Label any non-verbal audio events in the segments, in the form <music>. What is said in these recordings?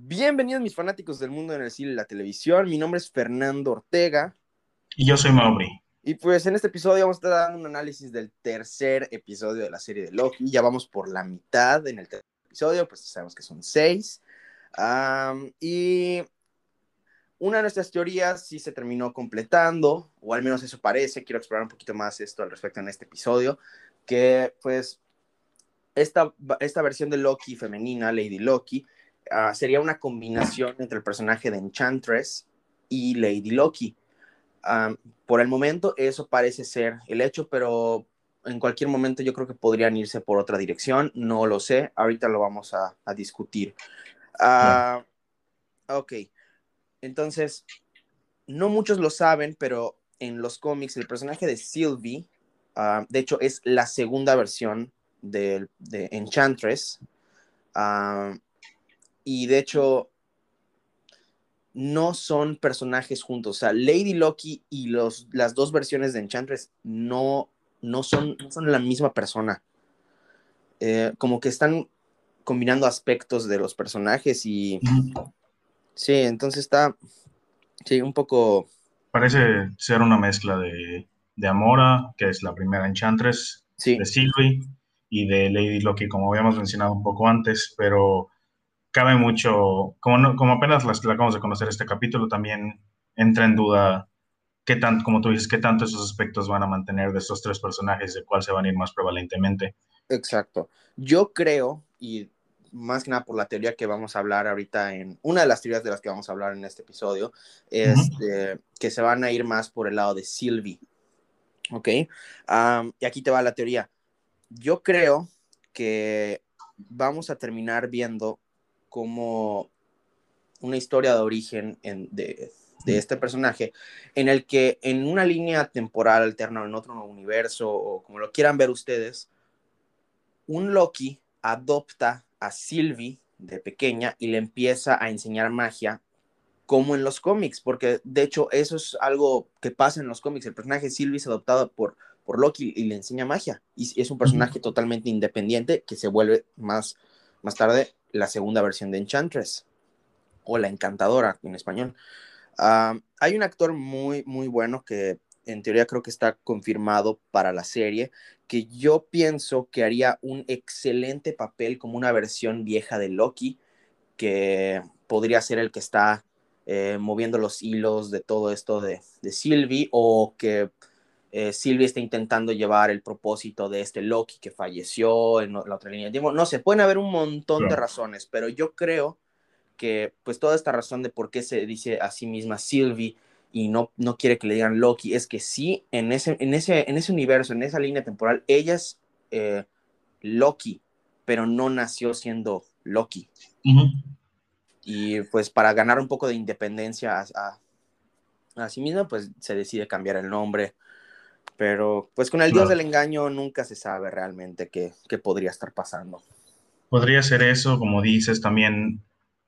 Bienvenidos mis fanáticos del mundo en el cine y la televisión. Mi nombre es Fernando Ortega. Y yo soy Mauri. Y pues en este episodio vamos a estar dando un análisis del tercer episodio de la serie de Loki. Ya vamos por la mitad en el tercer episodio, pues sabemos que son seis. y una de nuestras teorías sí se terminó completando, o al menos eso parece. Quiero explorar un poquito más esto al respecto en este episodio, que pues esta, esta versión de Loki femenina, Lady Loki, ah, sería una combinación entre el personaje de Enchantress y Lady Loki. por el momento eso parece ser el hecho, pero en cualquier momento yo creo que podrían irse por otra dirección, no lo sé, ahorita lo vamos a, discutir. Uh, Ok, entonces, no muchos lo saben, pero en los cómics el personaje de Sylvie, ah, de hecho es la segunda versión de, Enchantress, y de hecho no son personajes juntos, o sea, Lady Loki y los, las dos versiones de Enchantress no, no, son, son la misma persona. Eh, como que están combinando aspectos de los personajes y... Sí, entonces está, sí, un poco... Parece ser una mezcla de, de Amora, que es la primera Enchantress, de Sylvie y de Lady Loki, como habíamos mencionado un poco antes, pero cabe mucho, como, como apenas las, la acabamos de conocer este capítulo, también entra en duda qué tanto, como tú dices, qué tanto esos aspectos van a mantener de estos tres personajes, de cuál se van a ir más prevalentemente. Exacto. Yo creo, y más que nada por la teoría que vamos a hablar ahorita en, una de las teorías de las que vamos a hablar en este episodio, es que se van a ir más por el lado de Sylvie. ¿Ok? y aquí te va la teoría. Yo creo que vamos a terminar viendo como una historia de origen de, de, este personaje, en el que en una línea temporal alterna, en otro universo, o como lo quieran ver ustedes, un Loki adopta a Sylvie de pequeña y le empieza a enseñar magia como en los cómics, porque de hecho eso es algo que pasa en los cómics. El personaje Sylvie es adoptado por, por Loki y le enseña magia. Y es un personaje totalmente independiente que se vuelve más, más tarde la segunda versión de Enchantress o la encantadora en español. Ah, hay un actor muy, muy bueno que en teoría creo que está confirmado para la serie, que yo pienso que haría un excelente papel como una versión vieja de Loki, que podría ser el que está eh, moviendo los hilos de todo esto de, de Sylvie, o que eh, Sylvie está intentando llevar el propósito de este Loki que falleció en la otra línea de tiempo. No sé, pueden haber un montón de razones, pero yo creo que pues toda esta razón de por qué se dice a sí misma Sylvie y no, no quiere que le digan Loki, es que sí, en ese, en ese, en ese universo, en esa línea temporal, ella es eh, Loki, pero no nació siendo Loki. Y pues para ganar un poco de independencia a, a, sí misma, pues se decide cambiar el nombre. Pero pues con el dios del engaño nunca se sabe realmente qué, qué podría estar pasando. Podría ser eso, como dices, también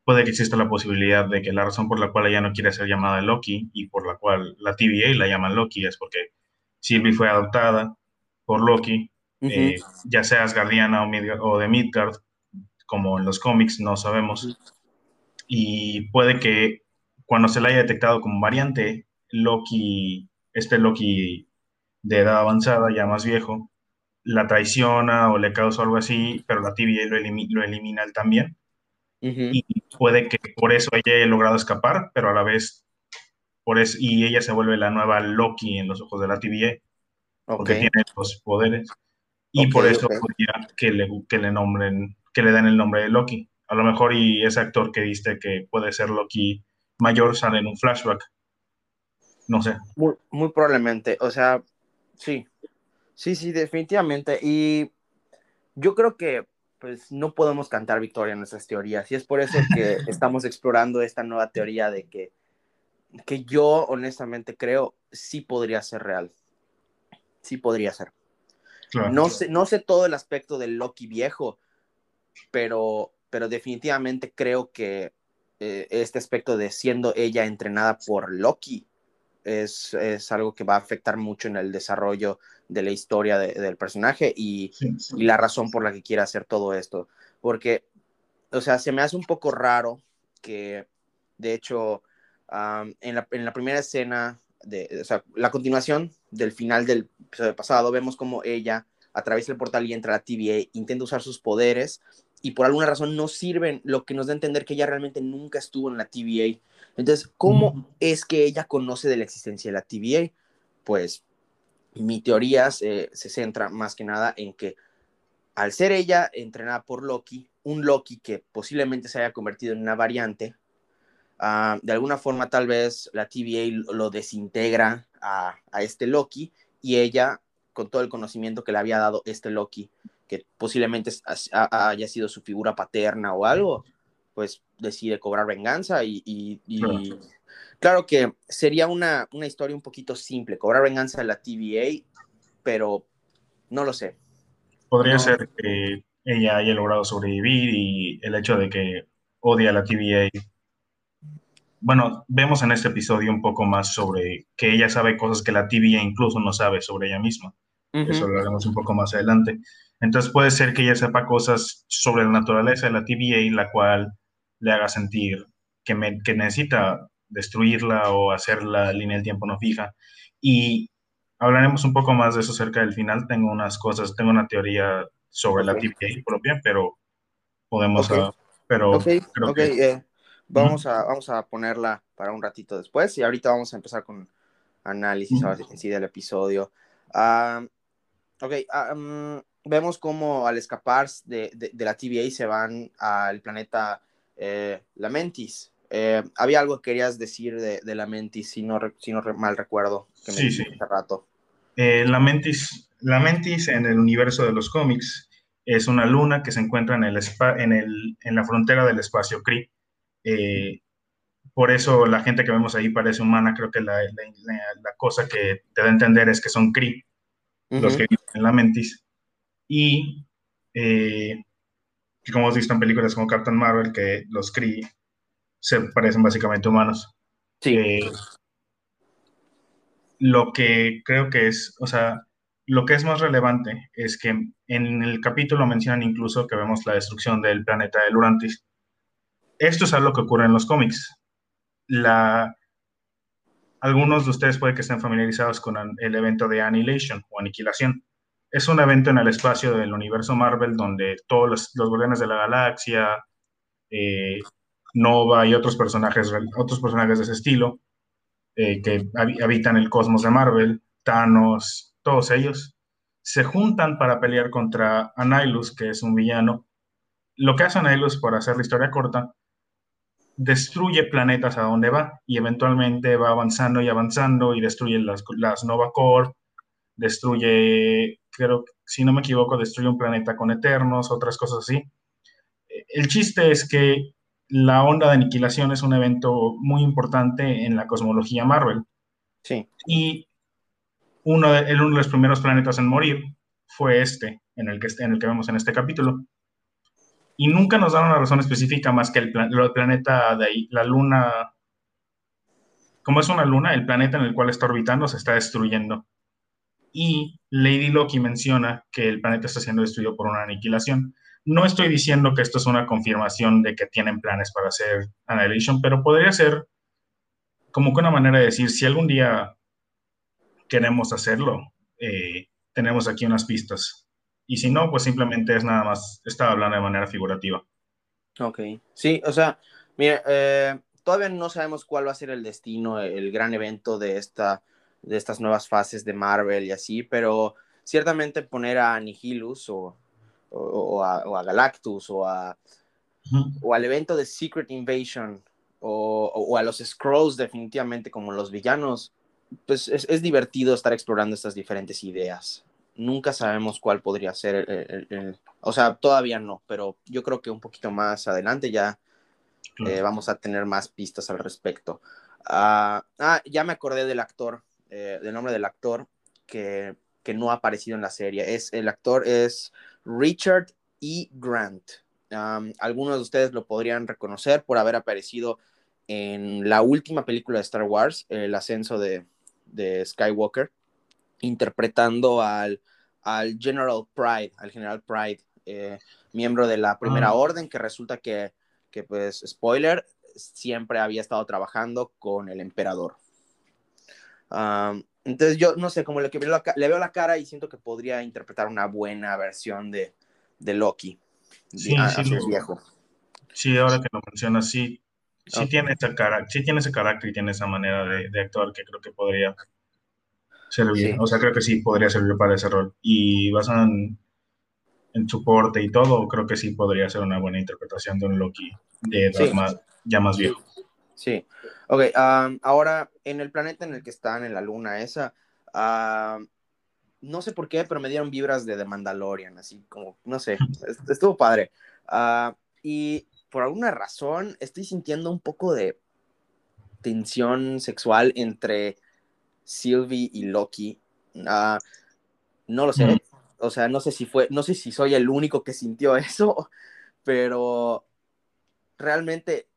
puede que exista la posibilidad de que la razón por la cual ella no quiere ser llamada Loki y por la cual la TVA la llaman Loki es porque Sylvie fue adoptada por Loki, eh, ya sea Asgardiana o, o de Midgard, como en los cómics, no sabemos. Y puede que cuando se la haya detectado como variante, Loki, este Loki de edad avanzada, ya más viejo, la traiciona o le causa algo así, pero la TVA lo, lo elimina él también y puede que por eso ella haya logrado escapar, pero a la vez, por eso, y ella se vuelve la nueva Loki en los ojos de la TVA, porque tiene los poderes, y por eso que le, que le nombren, que le den el nombre de Loki. A lo mejor y ese actor que viste que puede ser Loki mayor sale en un flashback. No sé. Muy, muy probablemente, o sea, sí, sí, sí, definitivamente. Y yo creo que pues no podemos cantar victoria en nuestras teorías. Y es por eso que <laughs> estamos explorando esta nueva teoría de que, que yo honestamente creo sí podría ser real. Sí podría ser. No, sé, no sé todo el aspecto del Loki viejo, pero, pero definitivamente creo que eh, este aspecto de siendo ella entrenada por Loki es, algo que va a afectar mucho en el desarrollo de la historia del personaje y, la razón por la que quiere hacer todo esto. Porque, o sea, se me hace un poco raro que de hecho en, la, en, la, primera escena, de, o sea, la continuación del final del episodio pasado, vemos como ella atraviesa el portal y entra a la TVA, intenta usar sus poderes y por alguna razón no sirven, lo que nos da a entender que ella realmente nunca estuvo en la TVA. Entonces, ¿cómo es que ella conoce de la existencia de la TVA? Pues mi teoría se, se centra más que nada en que al ser ella entrenada por Loki, un Loki que posiblemente se haya convertido en una variante, uh, de alguna forma tal vez la TVA lo desintegra a, a, este Loki y ella, con todo el conocimiento que le había dado este Loki, que posiblemente haya sido su figura paterna o algo, pues decide cobrar venganza y, y, y claro. que sería una, una historia un poquito simple, cobrar venganza de la TVA, pero no lo sé. Podría ser que ella haya logrado sobrevivir y el hecho de que odia a la TVA. Bueno, vemos en este episodio un poco más sobre que ella sabe cosas que la TVA incluso no sabe sobre ella misma. Eso lo haremos un poco más adelante. Entonces puede ser que ella sepa cosas sobre la naturaleza de la TVA, la cual le haga sentir que, que necesita destruirla o hacer la línea del tiempo no fija. Y hablaremos un poco más de eso cerca del final. Tengo unas cosas, tengo una teoría sobre la TVA propia, pero podemos... pero eh, vamos, a, vamos a ponerla para un ratito después y ahorita vamos a empezar con análisis en sí del episodio. Uh, ok, vemos cómo al escapar de, de, la TVA se van al planeta eh, Lamentis. Eh, había algo que querías decir de, de Lamentis, si no, si no mal recuerdo, que me sí, sí. hace rato. Eh, Lamentis, Lamentis en el universo de los cómics es una luna que se encuentra en, el en, el, en la frontera del espacio Kree. Eh, por eso la gente que vemos ahí parece humana. Creo que la, la, la cosa que te da a entender es que son Kree, los que viven en Lamentis. Y eh, como hemos visto en películas como Captain Marvel, que los Kree se parecen básicamente humanos. Sí. Eh, lo que creo que es, o sea, lo que es más relevante es que en el capítulo mencionan incluso que vemos la destrucción del planeta de Lurantis. Esto es algo que ocurre en los cómics. La, algunos de ustedes puede que estén familiarizados con el evento de Annihilation o Aniquilación. Es un evento en el espacio del universo Marvel donde todos los, los guardianes de la galaxia, eh, Nova y otros personajes, otros personajes de ese estilo eh, que habitan el cosmos de Marvel, Thanos, todos ellos, se juntan para pelear contra Anilus, que es un villano. Lo que hace Anilus, por hacer la historia corta, destruye planetas a donde va y eventualmente va avanzando y avanzando y destruye las, las Nova Corps, destruye, creo, si no me equivoco, destruye un planeta con Eternos, otras cosas así. El chiste es que la onda de aniquilación es un evento muy importante en la cosmología Marvel. Sí. Y uno de, uno de los primeros planetas en morir fue este, en el, que, en el que vemos en este capítulo. Y nunca nos dan una razón específica más que el, el planeta de ahí, la luna. Como es una luna, el planeta en el cual está orbitando se está destruyendo. Y Lady Loki menciona que el planeta está siendo destruido por una aniquilación. No estoy diciendo que esto es una confirmación de que tienen planes para hacer Annihilation, pero podría ser como que una manera de decir, si algún día queremos hacerlo, eh, tenemos aquí unas pistas. Y si no, pues simplemente es nada más, estaba hablando de manera figurativa. Ok, sí, o sea, mira, eh, todavía no sabemos cuál va a ser el destino, el gran evento de, esta, de estas nuevas fases de Marvel y así, pero ciertamente poner a Nihilus o o, a, Galactus o, a, o al evento de Secret Invasion o, a los Scrolls definitivamente como los villanos, pues es, divertido estar explorando estas diferentes ideas. Nunca sabemos cuál podría ser, o sea, todavía no, pero yo creo que un poquito más adelante ya eh, vamos a tener más pistas al respecto. ah, ah ya me acordé del actor, eh, del nombre del actor que, que no ha aparecido en la serie. Es, el actor es Richard E. Grant. algunos de ustedes lo podrían reconocer por haber aparecido en la última película de Star Wars, El ascenso de, Skywalker, interpretando al, al, General Pride, al General Pride, eh, miembro de la Primera ah. Orden, que resulta que, que, pues, spoiler, siempre había estado trabajando con el emperador. Entonces yo no sé, como le, le, veo la cara y siento que podría interpretar una buena versión de, de Loki. Sí, sí, viejo. Sí, ahora que lo mencionas, sí, sí, tiene, ese sí tiene ese carácter y tiene esa manera de, actuar que creo que podría servir. O sea, creo que sí podría servir para ese rol. Y basado en, en su porte y todo, creo que sí podría ser una buena interpretación de un Loki de ya más viejo. Sí. Ok, ahora en el planeta en el que están, en la luna esa, no sé por qué, pero me dieron vibras de The Mandalorian, así como, no sé, <laughs> estuvo padre. Ah, y por alguna razón estoy sintiendo un poco de tensión sexual entre Sylvie y Loki. Ah, no lo sé. O sea, no sé si fue, no sé si soy el único que sintió <laughs> eso, pero realmente,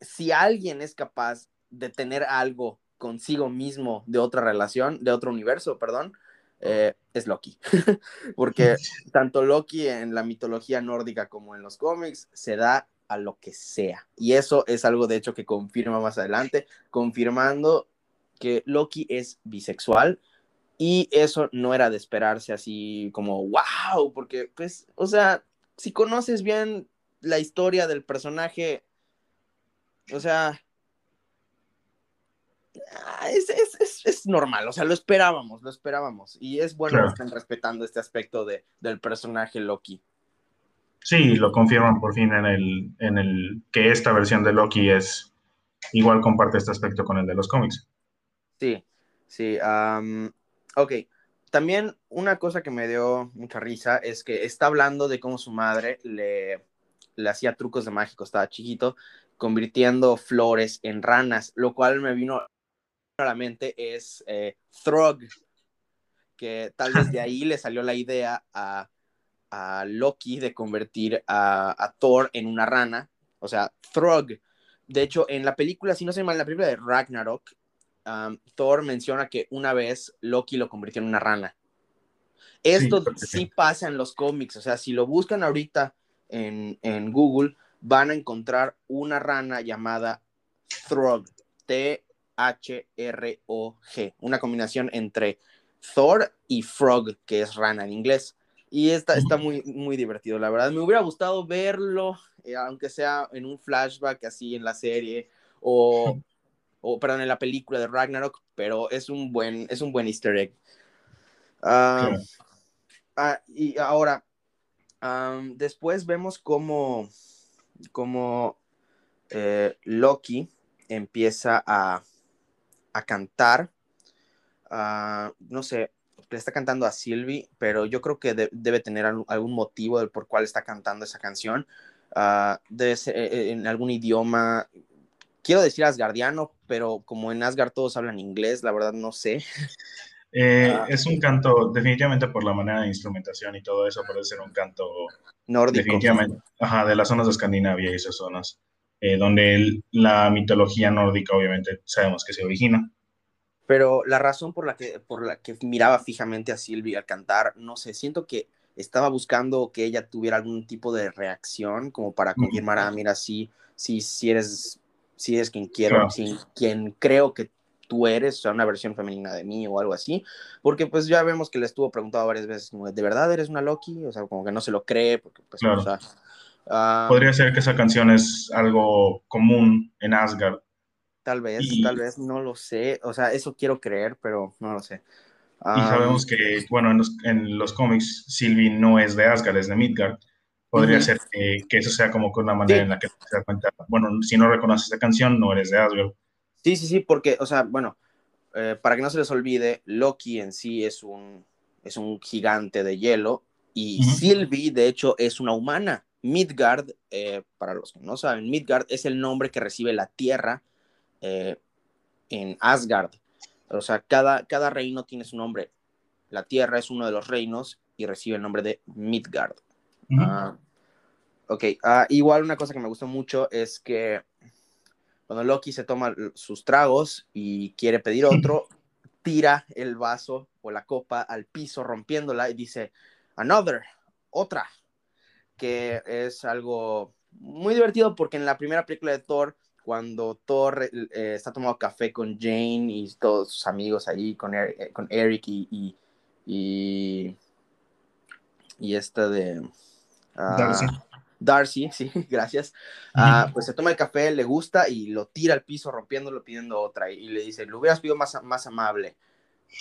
si alguien es capaz de tener algo consigo mismo de otra relación, de otro universo, perdón, eh, es Loki. <laughs> Porque <laughs> tanto Loki en la mitología nórdica como en los cómics se da a lo que sea. Y eso es algo de hecho que confirma más adelante, confirmando que Loki es bisexual. Y eso no era de esperarse así como, wow, porque pues, o sea, si conoces bien la historia del personaje, o sea, Ah, es, es, es, normal, o sea, lo esperábamos, lo esperábamos. Y es bueno que estén respetando este aspecto de, del personaje Loki. Sí, lo confirman por fin en el, en el que esta versión de Loki es igual comparte este aspecto con el de los cómics. Sí, sí. ok. También una cosa que me dio mucha risa es que está hablando de cómo su madre le, le hacía trucos de mágico, estaba chiquito, convirtiendo flores en ranas, lo cual me vino la mente es eh, Throg, que tal vez de <laughs> ahí le salió la idea a, Loki de convertir a, Thor en una rana, o sea, Throg. De hecho, en la película, si no sé mal, en la película de Ragnarok, Thor menciona que una vez Loki lo convirtió en una rana. Esto sí, pasa en los cómics, o sea, si lo buscan ahorita en, en Google, van a encontrar una rana llamada Throg, T H-R-O-G, una combinación entre Thor y Frog, que es rana en inglés. Y está, está muy, muy divertido, la verdad. Me hubiera gustado verlo, eh, aunque sea en un flashback así en la serie, o, o, perdón, en la película de Ragnarok, pero es un buen, es un buen easter egg. Ah, y ahora, después vemos cómo, cómo eh, Loki empieza a, a cantar. No sé, le está cantando a Sylvie, pero yo creo que debe tener algún motivo del por cual está cantando esa canción. Ah, debe ser eh, eh, en algún idioma, quiero decir asgardiano, pero como en Asgard todos hablan inglés, la verdad no sé. <laughs> Eh, ah. es un canto, definitivamente por la manera de instrumentación y todo eso, puede ser un canto nórdico. Definitivamente, ajá, de las zonas de Escandinavia y esas zonas. Eh, donde la mitología nórdica obviamente sabemos que se origina. Pero la razón por la que, por la que miraba fijamente a Silvia al cantar, no sé, siento que estaba buscando que ella tuviera algún tipo de reacción como para confirmar, ah, mira, sí, sí, sí eres, sí eres quien quiero, quien creo que tú eres, o sea, una versión femenina de mí o algo así, porque pues ya vemos que le estuvo preguntado varias veces, ¿de verdad eres una Loki? O sea, como que no se lo cree, porque pues, o sea, Ah, Podría ser que esa canción es algo común en Asgard. Tal vez, tal vez, no lo sé. O sea, eso quiero creer, pero no lo sé. y sabemos que, bueno, en los, cómics, Sylvie no es de Asgard, es de Midgard. Podría ser que, eso sea como que una manera en la que se da cuenta, bueno, si no reconoces esta canción, no eres de Asgard. Sí, sí, sí, porque, o sea, bueno, eh, para que no se les olvide, Loki en sí es un, es un gigante de hielo y Sylvie, de hecho, es una humana. Midgard, eh, para los que no saben, Midgard es el nombre que recibe la tierra eh, en Asgard. O sea, cada, cada reino tiene su nombre. La tierra es uno de los reinos y recibe el nombre de Midgard. Ah, ok, ah, igual una cosa que me gustó mucho es que cuando Loki se toma sus tragos y quiere pedir otro, <clears throat> tira el vaso o la copa al piso rompiéndola y dice, another, otra que es algo muy divertido porque en la primera película de Thor, cuando Thor eh, está tomando café con Jane y todos sus amigos allí, con, eh, con Eric y, y, y, esta de... Darcy. Darcy, <laughs> sí, gracias. Ah, pues se toma el café, le gusta y lo tira al piso rompiéndolo, pidiendo otra. Y, le dice, lo hubieras pedido más, más amable. <laughs>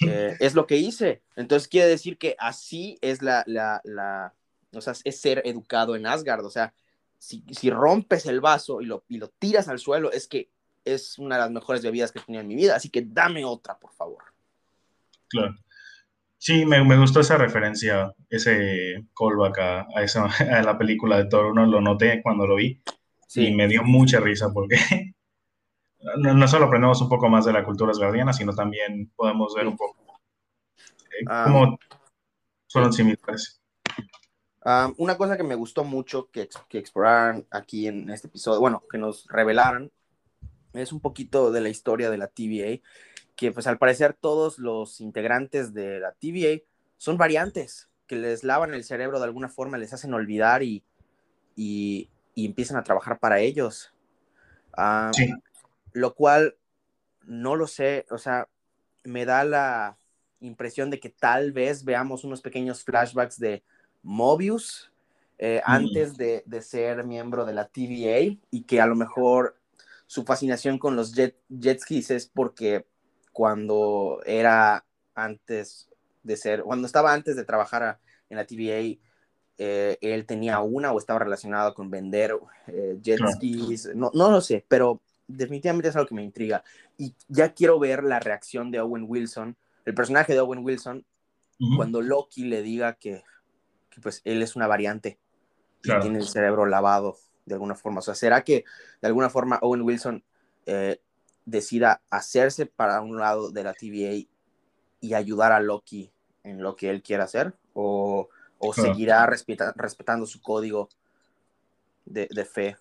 Eh, es lo que hice. Entonces quiere decir que así es la, la, la, o sea, es ser educado en Asgard. O sea, si, si rompes el vaso y lo, y lo tiras al suelo, es que es una de las mejores bebidas que he tenido en mi vida. Así que dame otra, por favor. Claro. Sí, me, me gustó esa referencia, ese callback a, a, esa, <laughs> a la película de Thor. Uno lo noté cuando lo vi sí. y me dio mucha risa porque <laughs> no, solo aprendemos un poco más de la cultura asgardiana, sino también podemos ver un poco eh, ah. cómo fueron similares. Um, una cosa que me gustó mucho que, que exploraran aquí en este episodio, bueno, que nos revelaran, es un poquito de la historia de la TVA, que pues al parecer todos los integrantes de la TVA son variantes que les lavan el cerebro de alguna forma, les hacen olvidar y, y, y empiezan a trabajar para ellos. Um, sí lo cual no lo sé, o sea, me da la impresión de que tal vez veamos unos pequeños flashbacks de Mobius eh, antes de, ser miembro de la TVA y que a lo mejor su fascinación con los jet, jet skis es porque cuando era antes de ser, cuando estaba antes de trabajar en la TVA, eh, él tenía una o estaba relacionado con vender eh, jet skis, no, no lo sé, pero definitivamente es algo que me intriga. Y ya quiero ver la reacción de Owen Wilson, el personaje de Owen Wilson, cuando Loki le diga que, que, pues él es una variante y tiene el cerebro lavado de alguna forma. O sea, ¿será que de alguna forma Owen Wilson eh, decida hacerse para un lado de la TVA y ayudar a Loki en lo que él quiera hacer? ¿O, o seguirá respetando su código de, de fe?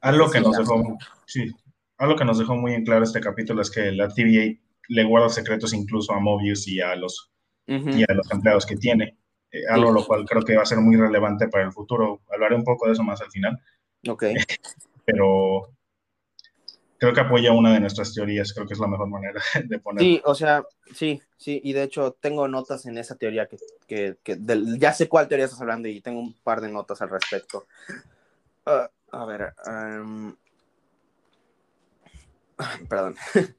Algo que nos dejó, sí, algo que nos dejó muy en claro este capítulo es que la TVA le guarda secretos incluso a Mobius y a los, y a los empleados que tiene. Eh, algo lo cual creo que va a ser muy relevante para el futuro. Hablaré un poco de eso más al final. Ok. <laughs> Pero creo que apoya una de nuestras teorías, creo que es la mejor manera <laughs> de ponerlo. Sí, o sea, sí, sí, y de hecho tengo notas en esa teoría que, que, que ya sé cuál teoría estás hablando y tengo un par de notas al respecto. Uh, a ver, um, Perdón. <laughs>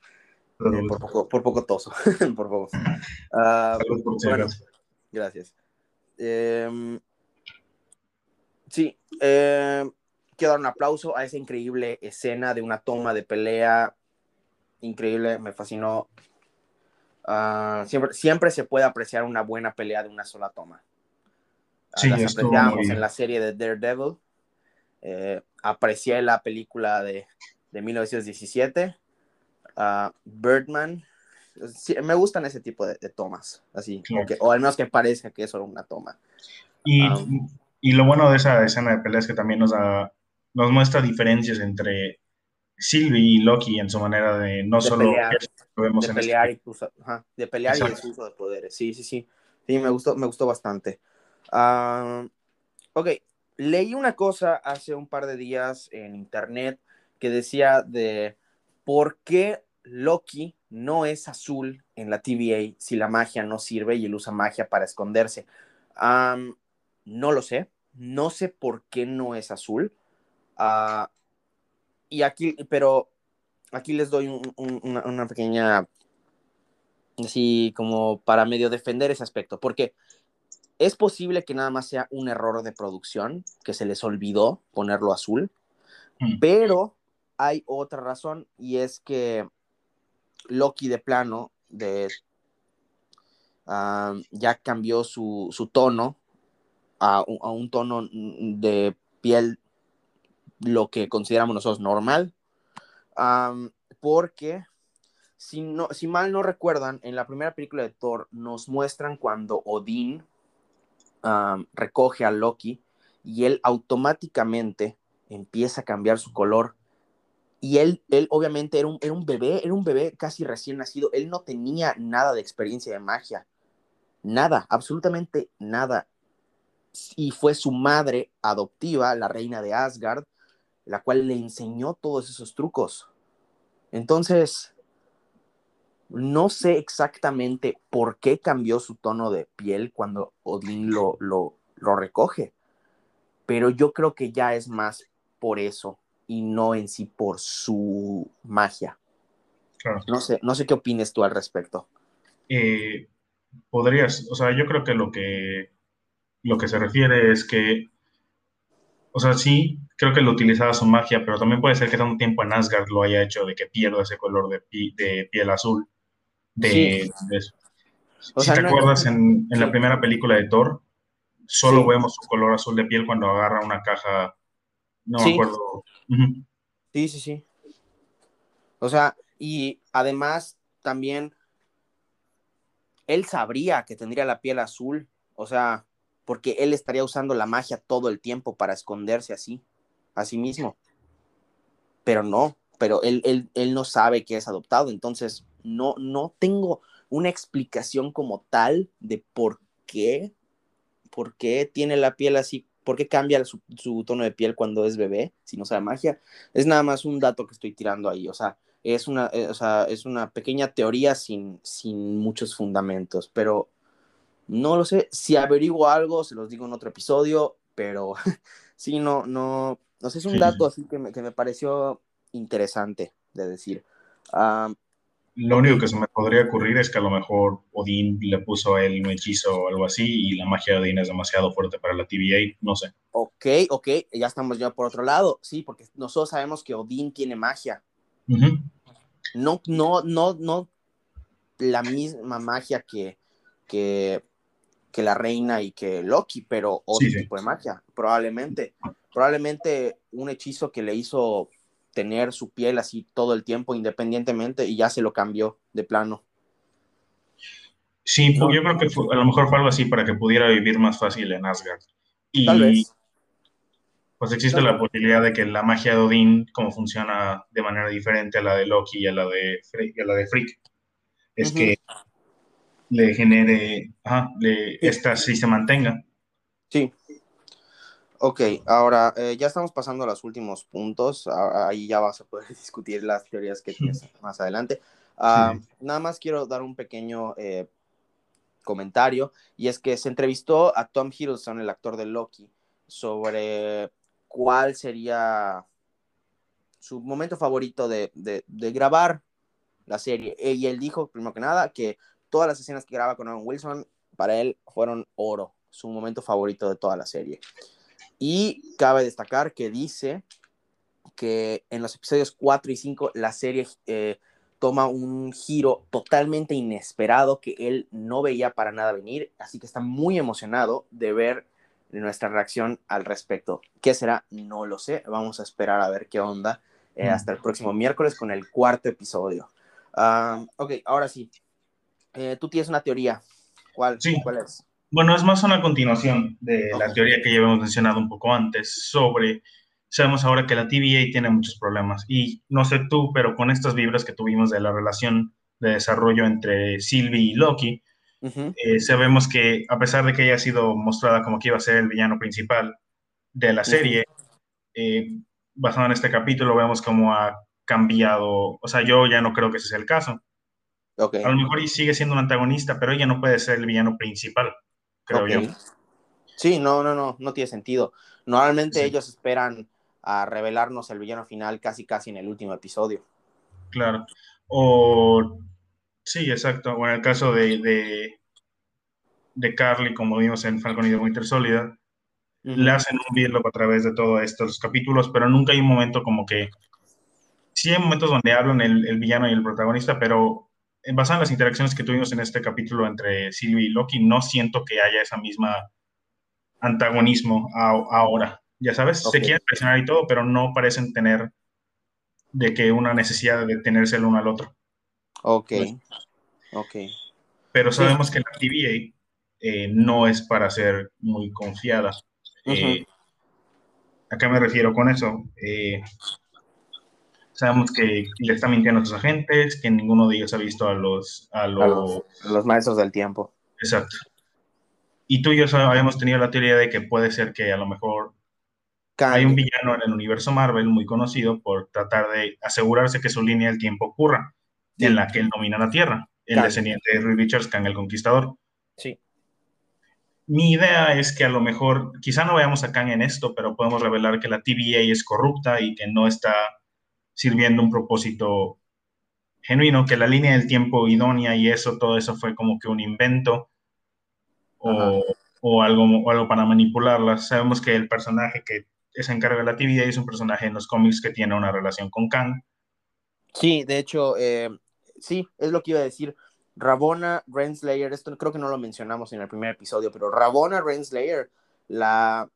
Eh, por, poco, por poco toso. <laughs> por poco. Uh, bueno, gracias. Eh, sí, eh, quiero dar un aplauso a esa increíble escena de una toma de pelea. Increíble, me fascinó. Uh, siempre, siempre se puede apreciar una buena pelea de una sola toma. Sí, Las apreciamos en la serie de Daredevil. Eh, aprecié la película de de 1917, uh, Birdman. me gustan ese tipo de, tomas, así, o al menos que parezca que es solo una toma. Y, um, y, lo bueno de esa escena de pelea es que también nos, da, nos muestra diferencias entre Sylvie y Loki en su manera de no solo pelear, de, pelear este... de pelear y el uso de poderes. Sí, sí, sí. Sí, me gustó, me gustó bastante. Uh, ok, leí una cosa hace un par de días en internet que decía de por qué Loki no es azul en la TVA si la magia no sirve y él usa magia para esconderse. no lo sé, no sé por qué no es azul. Ah, y aquí, pero aquí les doy una, una, pequeña, así como para medio defender ese aspecto, porque es posible que nada más sea un error de producción, que se les olvidó ponerlo azul, mm. pero hay otra razón y es que Loki de plano de, ah, ya cambió su, tono a, un tono de piel lo que consideramos nosotros normal porque si, no, si mal no recuerdan en la primera película de Thor nos muestran cuando Odín recoge a Loki y él automáticamente empieza a cambiar su color. Y él, él obviamente era un, era un bebé, era un bebé casi recién nacido, él no tenía nada de experiencia de magia, nada, absolutamente nada. Y fue su madre adoptiva, la reina de Asgard, la cual le enseñó todos esos trucos. Entonces, no sé exactamente por qué cambió su tono de piel cuando Odín lo, lo, lo recoge, pero yo creo que ya es más por eso y no en sí por su magia. No sé, no sé qué opines tú al respecto. Eh, podrías, o sea, yo creo que lo que lo que se refiere es que, o sea, sí, creo que lo utilizaba su magia, pero también puede ser que tanto tiempo en Asgard lo haya hecho de que pierda ese color de, de piel azul. De, si te acuerdas, en, en la primera película de Thor, solo vemos su color azul de piel cuando agarra una caja. No me acuerdo. Sí, sí, sí. O sea, y además también él sabría que tendría la piel azul, o sea, porque él estaría usando la magia todo el tiempo para esconderse así, a mismo. Pero no, pero él, él, él no sabe que es adoptado, entonces no, no tengo una explicación como tal de por qué, por qué tiene la piel así, por qué cambia su, su, tono de piel cuando es bebé, si no sabe magia. Es nada más un dato que estoy tirando ahí, o sea, es una, eh, o sea, es una pequeña teoría sin, sin muchos fundamentos, pero no lo sé. Si averiguo algo, se los digo en otro episodio, pero <laughs> sí, no, no, no sé, es un dato así que me, que me pareció interesante de decir. lo único que se me podría ocurrir es que a lo mejor Odín le puso a él un hechizo o algo así y la magia de Odín es demasiado fuerte para la TVA, no sé. Ok, ok, ya estamos ya por otro lado, sí, porque nosotros sabemos que Odín tiene magia. No, no, no, no la misma magia que, que, que la reina y que Loki, pero otro tipo de magia, probablemente. Probablemente un hechizo que le hizo tener su piel así todo el tiempo independientemente y ya se lo cambió de plano. Sí, yo creo que a lo mejor fue algo así para que pudiera vivir más fácil en Asgard. Y, Tal vez pues existe la posibilidad de que la magia de Odín, como funciona de manera diferente a la de Loki y a la de, y a la de Freak, es que le genere, ajá, le, esta sí se mantenga. Sí. Ok, ahora eh, ya estamos pasando a los últimos puntos. Ahí ya vas a poder <laughs> discutir las teorías que tienes <laughs> más adelante. Ah, nada más quiero dar un pequeño eh, comentario y es que se entrevistó a Tom Hiddleston, el actor de Loki, sobre cuál sería su momento favorito de, grabar la serie. Y él dijo, primero que nada, que todas las escenas que graba con Owen Wilson, para él fueron oro, su momento favorito de toda la serie. Y cabe destacar que dice que en los episodios 4 y 5 la serie eh, toma un giro totalmente inesperado que él no veía para nada venir, así que está muy emocionado de ver nuestra reacción al respecto. ¿Qué será? No lo sé. Vamos a esperar a ver qué onda eh, hasta el próximo miércoles con el cuarto episodio. Ah, ok, ahora sí. Eh, tú tienes una teoría. ¿Cuál, sí. ¿Cuál es? Bueno, es más una continuación de la teoría que ya habíamos mencionado un poco antes sobre, sabemos ahora que la TVA tiene muchos problemas. Y no sé tú, pero con estas vibras que tuvimos de la relación de desarrollo entre Sylvie y Loki, eh, sabemos que a pesar de que haya sido mostrada como que iba a ser el villano principal de la serie, eh, basado en este capítulo vemos cómo ha cambiado, o sea, yo ya no creo que ese sea el caso. A lo mejor sigue siendo un antagonista, pero ella no puede ser el villano principal, creo yo. Sí, no, no, no, no tiene sentido. Normalmente ellos esperan a revelarnos el villano final casi casi en el último episodio. Claro. O Sí, exacto. O en el caso de, de, Carly, como vimos en Falcon y de Winter Solid, le hacen un virlo a través de todos estos capítulos, pero nunca hay un momento como que... Sí hay momentos donde hablan el, el villano y el protagonista, pero en base a las interacciones que tuvimos en este capítulo entre Sylvie y Loki, no siento que haya esa misma antagonismo ahora. Ya sabes, se quieren presionar y todo, pero no parecen tener de que una necesidad de tenerse el uno al otro. Ok, ok. Pero sabemos que la TVA eh, no es para ser muy confiada. Eh, ¿A qué me refiero con eso? Eh, sabemos que le está mintiendo a sus agentes, que ninguno de ellos ha visto a los, a los, los maestros del tiempo. Exacto. Y tú y yo habíamos tenido la teoría de que puede ser que a lo mejor Hay un villano en el universo Marvel muy conocido por tratar de asegurarse que su línea del tiempo ocurra, en la que él domina la Tierra, el descendiente de Reed Richards, Kang el Conquistador. Sí. Mi idea es que a lo mejor, quizá no veamos a Kang en esto, pero podemos revelar que la TVA es corrupta y que no está sirviendo un propósito genuino, que la línea del tiempo idónea y eso, todo eso fue como que un invento o, o, algo, o algo para manipularla. Sabemos que el personaje que se encarga de la TVA es un personaje en los cómics que tiene una relación con Kang. Sí, de hecho, eh, sí, es lo que iba a decir. Rabona Renslayer, esto creo que no lo mencionamos en el primer episodio, pero Rabona Renslayer, la,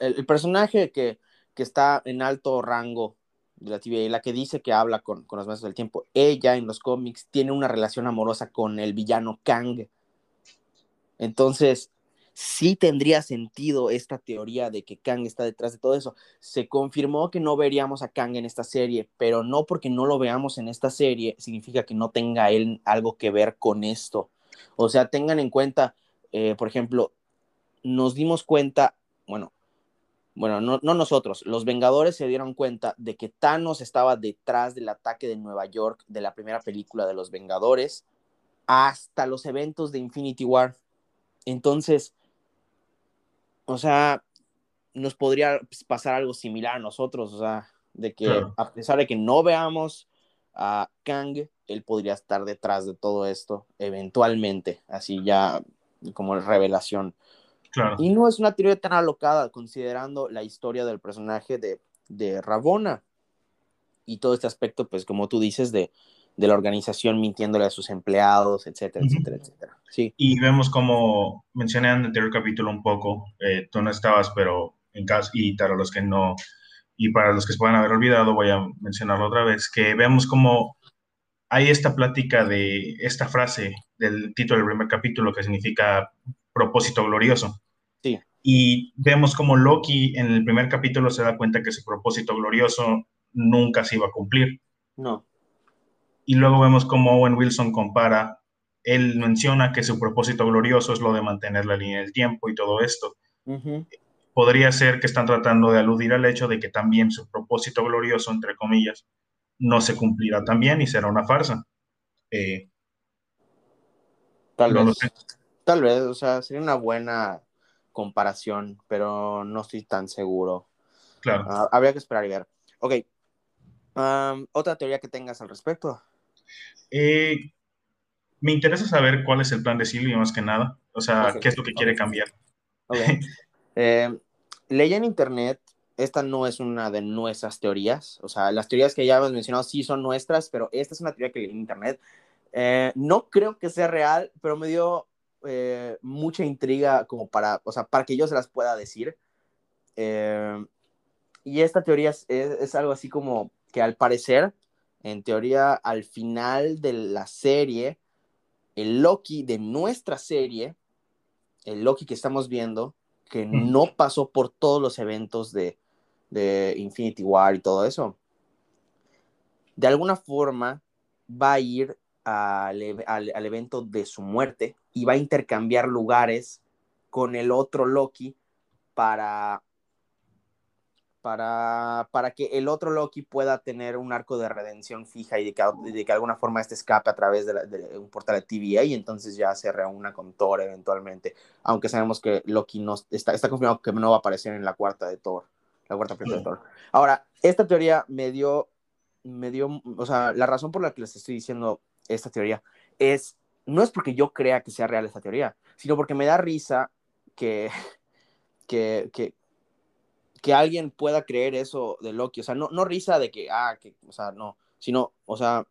el, personaje que, que, está en alto rango de la TVA, la que dice que habla con, con los maestros del tiempo, ella en los cómics tiene una relación amorosa con el villano Kang. Entonces, sí tendría sentido esta teoría de que Kang está detrás de todo eso. Se confirmó que no veríamos a Kang en esta serie, pero no porque no lo veamos en esta serie significa que no tenga él algo que ver con esto. O sea, tengan en cuenta, eh, por ejemplo, nos dimos cuenta, bueno, bueno, no, no, nosotros, los Vengadores se dieron cuenta de que Thanos estaba detrás del ataque de Nueva York de la primera película de los Vengadores hasta los eventos de Infinity War. Entonces, o sea, nos podría pasar algo similar a nosotros, o sea, de que a pesar de que no veamos a Kang, él podría estar detrás de todo esto eventualmente, así ya como revelación. Claro. Y no es una teoría tan alocada considerando la historia del personaje de, de Rabona y todo este aspecto, pues como tú dices, de, de la organización mintiéndole a sus empleados, etcétera, etcétera, etcétera. Sí. Y vemos como mencioné en el anterior capítulo un poco, eh, tú no estabas, pero en caso, y para los que no, y para los que se puedan haber olvidado, voy a mencionarlo otra vez, que vemos como hay esta plática de esta frase del título del primer capítulo que significa propósito glorioso. Sí. Y vemos como Loki en el primer capítulo se da cuenta que su propósito glorioso nunca se iba a cumplir. No y luego vemos cómo Owen Wilson compara, él menciona que su propósito glorioso es lo de mantener la línea del tiempo y todo esto. Podría ser que están tratando de aludir al hecho de que también su propósito glorioso, entre comillas, no se cumplirá también y será una farsa. Eh, tal vez. Tal vez, o sea, sería una buena comparación, pero no estoy tan seguro. Claro. Ah, habría que esperar y ver. Ok. ¿Otra teoría que tengas al respecto? Eh, me interesa saber cuál es el plan de Silvia más que nada. O sea, qué es lo que quiere cambiar. <laughs> Eh, leí en internet, esta no es una de nuestras teorías. O sea, las teorías que ya hemos mencionado sí son nuestras, pero esta es una teoría que leí en internet. Eh, no creo que sea real, pero me dio mucha intriga como para, o sea, para que yo se las pueda decir. y esta teoría es algo así como que al parecer en teoría, al final de la serie, el Loki de nuestra serie, el Loki que estamos viendo, que no pasó por todos los eventos de, Infinity War y todo eso, de alguna forma va a ir al, al, evento de su muerte y va a intercambiar lugares con el otro Loki para para, para que el otro Loki pueda tener un arco de redención fija y de que, de alguna forma este escape a través de, un portal de TVA y entonces ya se reúna con Thor eventualmente, aunque sabemos que Loki no está, está confirmado que no va a aparecer en la cuarta de Thor, la cuarta película de Thor. Ahora, esta teoría me dio, me dio, o sea, la razón por la que les estoy diciendo esta teoría es, no es porque yo crea que sea real esta teoría, sino porque me da risa que, <laughs> que, que, que alguien pueda creer eso de Loki. O sea, no, no risa de que, ah, que, o sea, no, sino, o sea,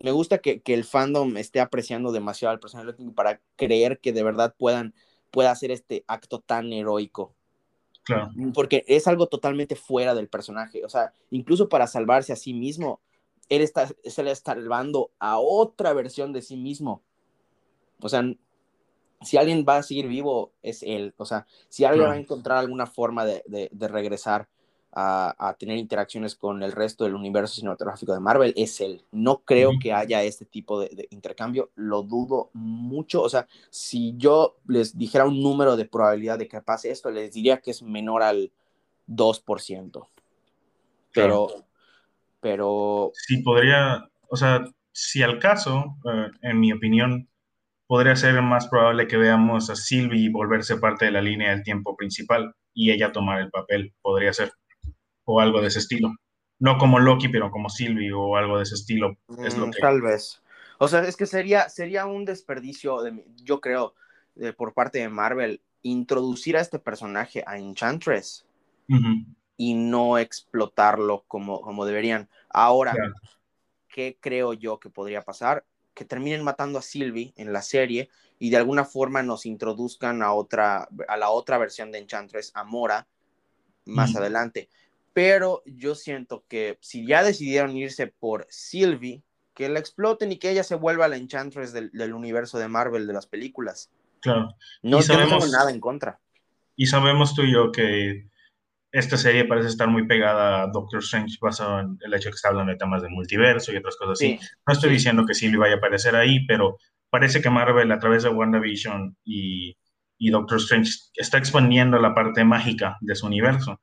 me gusta que, que el fandom esté apreciando demasiado al personaje de Loki para creer que de verdad puedan, pueda hacer este acto tan heroico. Claro. Porque es algo totalmente fuera del personaje. O sea, incluso para salvarse a sí mismo, él está, se le está salvando a otra versión de sí mismo. O sea, si alguien va a seguir vivo, es él. O sea, si alguien va a encontrar alguna forma de, regresar a, tener interacciones con el resto del universo cinematográfico de Marvel es él. No creo que haya este tipo de, intercambio, lo dudo mucho. O sea, si yo les dijera un número de probabilidad de que pase esto, les diría que es menor al 2%. Pero, pero... Sí, podría, o sea, si al caso, eh, en mi opinión, podría ser más probable que veamos a Sylvie volverse parte de la línea del tiempo principal y ella tomar el papel, podría ser o algo de ese estilo. No como Loki, pero como Sylvie o algo de ese estilo. Es lo mm, Tal vez. O sea, es que sería, sería un desperdicio, de, yo creo, de, por parte de Marvel, introducir a este personaje a Enchantress y no explotarlo como, como deberían. Ahora, ¿qué creo yo que podría pasar? Que terminen matando a Sylvie en la serie y de alguna forma nos introduzcan a otra, a la otra versión de Enchantress, a Mora, más adelante pero yo siento que si ya decidieron irse por Sylvie, que la exploten y que ella se vuelva la Enchantress del, universo de Marvel de las películas. Claro. No, tengo nada en contra. Y sabemos tú y yo que esta serie parece estar muy pegada a Doctor Strange basado en el hecho que está hablando de temas de multiverso y otras cosas así. No estoy diciendo que Sylvie vaya a aparecer ahí, pero parece que Marvel a través de WandaVision y, y Doctor Strange está expandiendo la parte mágica de su universo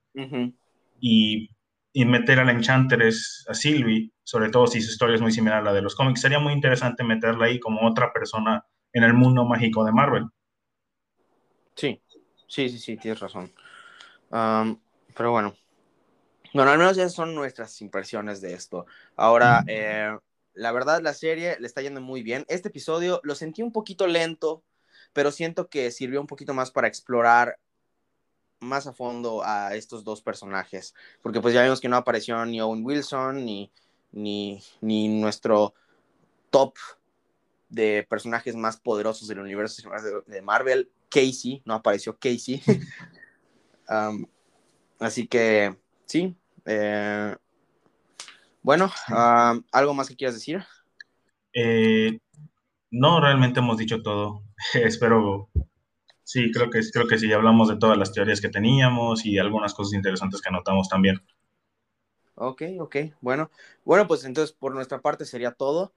y, meter a la Enchantress, a Sylvie, sobre todo si su historia es muy similar a la de los cómics. Sería muy interesante meterla ahí como otra persona en el mundo mágico de Marvel. Sí, sí, sí, sí, tienes razón. Pero bueno. Bueno, al menos esas son nuestras impresiones de esto. Ahora, eh, la verdad, la serie le está yendo muy bien. Este episodio lo sentí un poquito lento, pero siento que sirvió un poquito más para explorar más a fondo a estos dos personajes, porque pues ya vimos que no apareció ni Owen Wilson ni, ni, ni nuestro top de personajes más poderosos del universo de Marvel, Casey, no apareció Casey. <laughs> así que sí. Eh, bueno, ¿algo más que quieras decir? Eh, no, realmente hemos dicho todo. <laughs> Espero Sí, creo que, creo que sí, hablamos de todas las teorías que teníamos y algunas cosas interesantes que anotamos también. Ok, ok, bueno. Bueno, pues entonces por nuestra parte sería todo.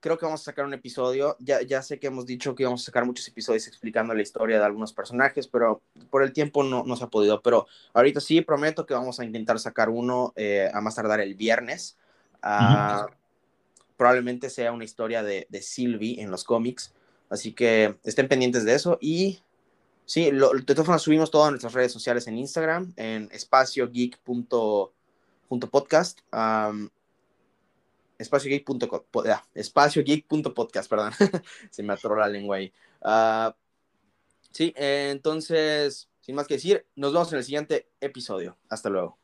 Creo que vamos a sacar un episodio. Ya, ya sé que hemos dicho que íbamos a sacar muchos episodios explicando la historia de algunos personajes, pero por el tiempo no, no se ha podido. Pero ahorita sí, prometo que vamos a intentar sacar uno eh, a más tardar el viernes. Ah, probablemente sea una historia de, de Sylvie en los cómics. Así que estén pendientes de eso. Y sí, lo, de todas formas subimos todo a nuestras redes sociales en Instagram, en espaciogeek.podcast. Um, espaciogeek.podcast, perdón. <laughs> Se me atoró la lengua ahí. Uh, sí, entonces, sin más que decir, nos vemos en el siguiente episodio. Hasta luego.